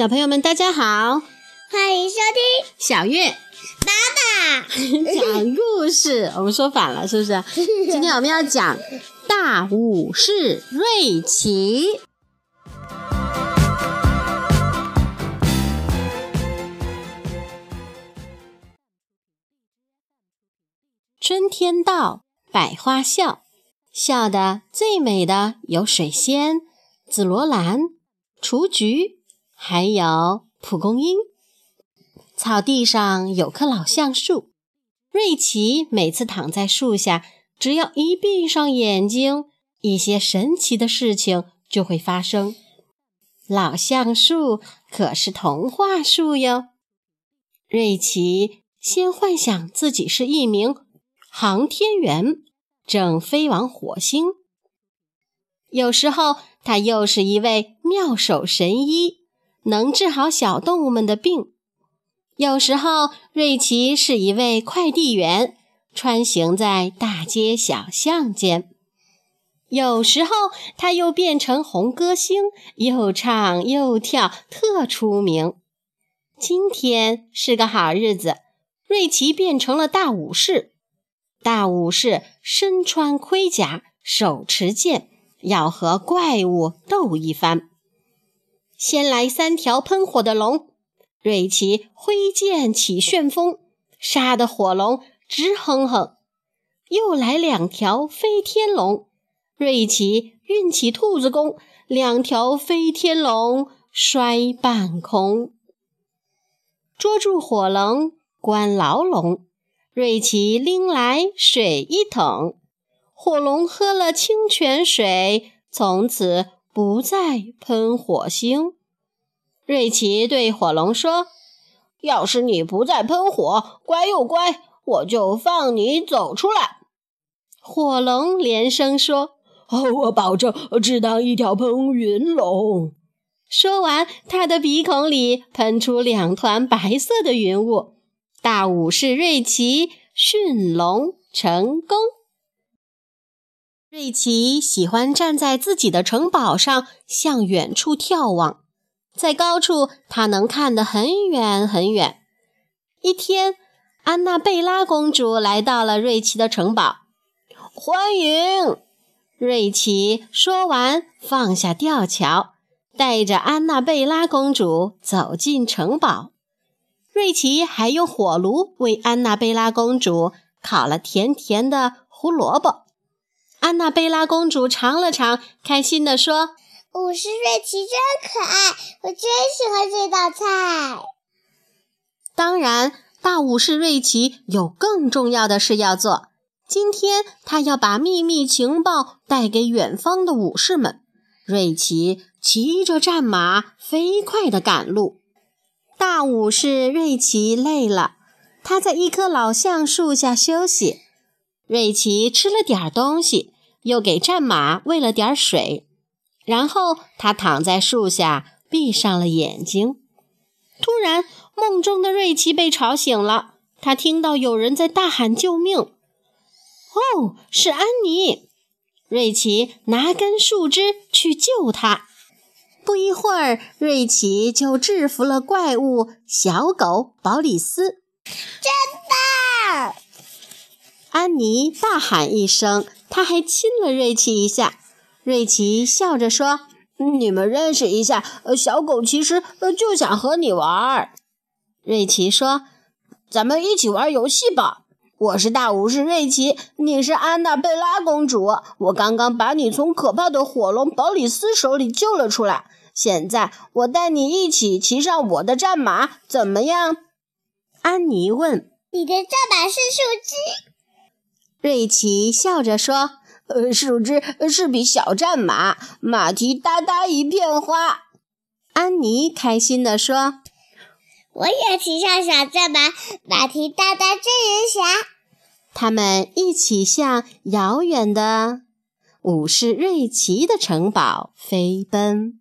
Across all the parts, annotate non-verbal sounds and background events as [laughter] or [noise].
小朋友们，大家好，欢迎收听小月妈妈 [laughs] 讲故事。我们说反了，是不是？[laughs] 今天我们要讲大武士瑞奇。春天到，百花笑，笑得最美的有水仙、紫罗兰、雏菊，还有蒲公英。草地上有棵老橡树，瑞奇每次躺在树下，只要一闭上眼睛，一些神奇的事情就会发生。老橡树可是童话树哟。瑞奇先幻想自己是一名航天员，正飞往火星。有时候，他又是一位妙手神医，能治好小动物们的病。有时候，瑞奇是一位快递员，穿行在大街小巷间；有时候，他又变成红歌星，又唱又跳，特出名。今天是个好日子，瑞奇变成了大武士。大武士身穿盔甲，手持剑，要和怪物斗一番。先来三条喷火的龙。瑞奇挥剑起旋风，杀得火龙直哼哼。又来两条飞天龙，瑞奇运起兔子功，两条飞天龙摔半空。捉住火龙，关牢笼，瑞奇拎来水一桶，火龙喝了清泉水，从此不再喷火星。瑞奇对火龙说：“要是你不再喷火，乖又乖，我就放你走出来。”火龙连声说：“哦，我保证只当一条喷云龙。”说完，他的鼻孔里喷出两团白色的云雾。大武士瑞奇驯龙成功。瑞奇喜欢站在自己的城堡上，向远处眺望。在高处，他能看得很远很远。一天，安娜贝拉公主来到了瑞奇的城堡，欢迎！瑞奇说完，放下吊桥，带着安娜贝拉公主走进城堡。瑞奇还用火炉为安娜贝拉公主烤了甜甜的胡萝卜。安娜贝拉公主尝了尝，开心地说。武士瑞奇真可爱，我真喜欢这道菜。当然，大武士瑞奇有更重要的事要做。今天，他要把秘密情报带给远方的武士们。瑞奇骑着战马，飞快地赶路。大武士瑞奇累了，他在一棵老橡树下休息。瑞奇吃了点东西，又给战马喂了点水。然后他躺在树下，闭上了眼睛。突然，梦中的瑞奇被吵醒了。他听到有人在大喊救命。哦，是安妮！瑞奇拿根树枝去救她。不一会儿，瑞奇就制服了怪物小狗保里斯。真棒！安妮大喊一声，她还亲了瑞奇一下。瑞奇笑着说：“你们认识一下，小狗其实就想和你玩。”瑞奇说：“咱们一起玩游戏吧。我是大武士瑞奇，你是安娜贝拉公主。我刚刚把你从可怕的火龙保里斯手里救了出来。现在我带你一起骑上我的战马，怎么样？”安妮问。“你的战马是树枝。”瑞奇笑着说。呃，树枝是匹小战马，马蹄哒哒一片花。安妮开心地说：“我也骑上小战马，马蹄哒哒真人侠。”他们一起向遥远的武士瑞奇的城堡飞奔。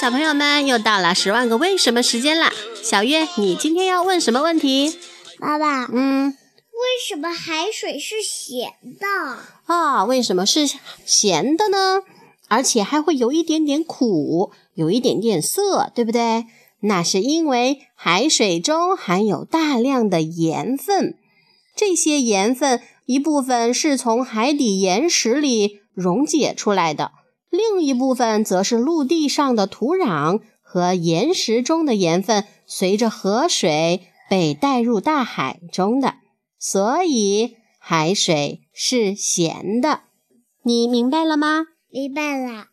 小朋友们，又到了十万个为什么时间啦！小月，你今天要问什么问题？爸爸，嗯，为什么海水是咸的？啊，为什么是咸的呢？而且还会有一点点苦，有一点点涩，对不对？那是因为海水中含有大量的盐分，这些盐分一部分是从海底岩石里溶解出来的，另一部分则是陆地上的土壤和岩石中的盐分随着河水被带入大海中的，所以海水是咸的。你明白了吗？明白了。